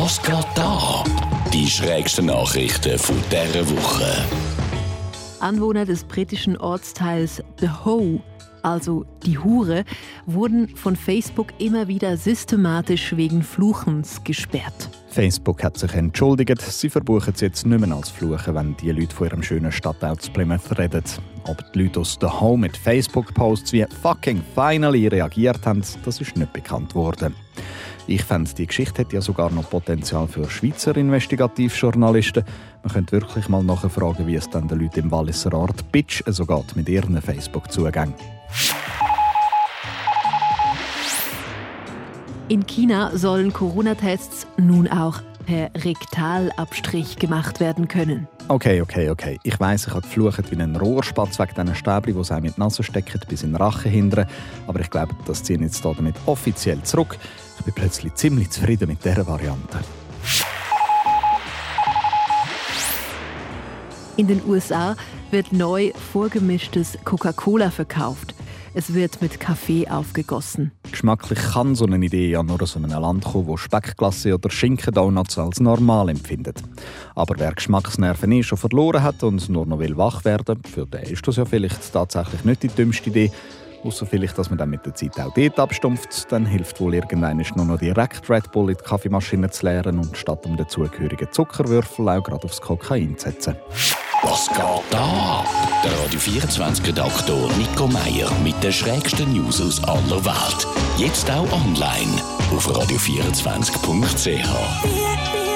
Was geht da? Die schrägsten Nachrichten von dieser Woche. Anwohner des britischen Ortsteils The Hoe, also die Hure, wurden von Facebook immer wieder systematisch wegen Fluchens gesperrt. Facebook hat sich entschuldigt. Sie verbuchen es jetzt nicht mehr als Fluchen, wenn die Leute von ihrem schönen Stadtteil zu Plymouth reden. Ob die Leute aus The Home mit Facebook-Posts wie «fucking finally» reagiert haben, das ist nicht bekannt worden. Ich fände, die Geschichte hätte ja sogar noch Potenzial für Schweizer Investigativjournalisten. Man könnte wirklich mal nachfragen, wie es dann den Leuten im Walliser Ort Bitch so geht mit ihren Facebook-Zugängen. In China sollen Corona-Tests nun auch per Rektalabstrich gemacht werden können. Okay, okay, okay. Ich weiss, ich habe geflucht wie ein Rohrspatz wegen diesen Stäbchen, die sie mit die Nase stecken, bis in den Rachen hindern. Aber ich glaube, das ziehen jetzt damit offiziell zurück. Ich bin plötzlich ziemlich zufrieden mit dieser Variante. In den USA wird neu vorgemischtes Coca-Cola verkauft. Es wird mit Kaffee aufgegossen. Geschmacklich kann so eine Idee ja nur aus einem Land kommen, wo Speckglasse oder Schinkendonuts als normal empfindet. Aber wer Geschmacksnerven eh schon verloren hat und nur noch will wach werden, für den ist das ja vielleicht tatsächlich nicht die dümmste Idee. Außer vielleicht, dass man dann mit der Zeit auch dort abstumpft. Dann hilft wohl irgendwann nur noch direkt Red Bull in die Kaffeemaschine zu leeren und statt um den zugehörigen Zuckerwürfel auch gerade aufs Kokain zu setzen. Was geht da? Der Radio 24 Redaktor Nico Meier mit den schrägsten News aus aller Welt. Jetzt auch online auf radio24.ch.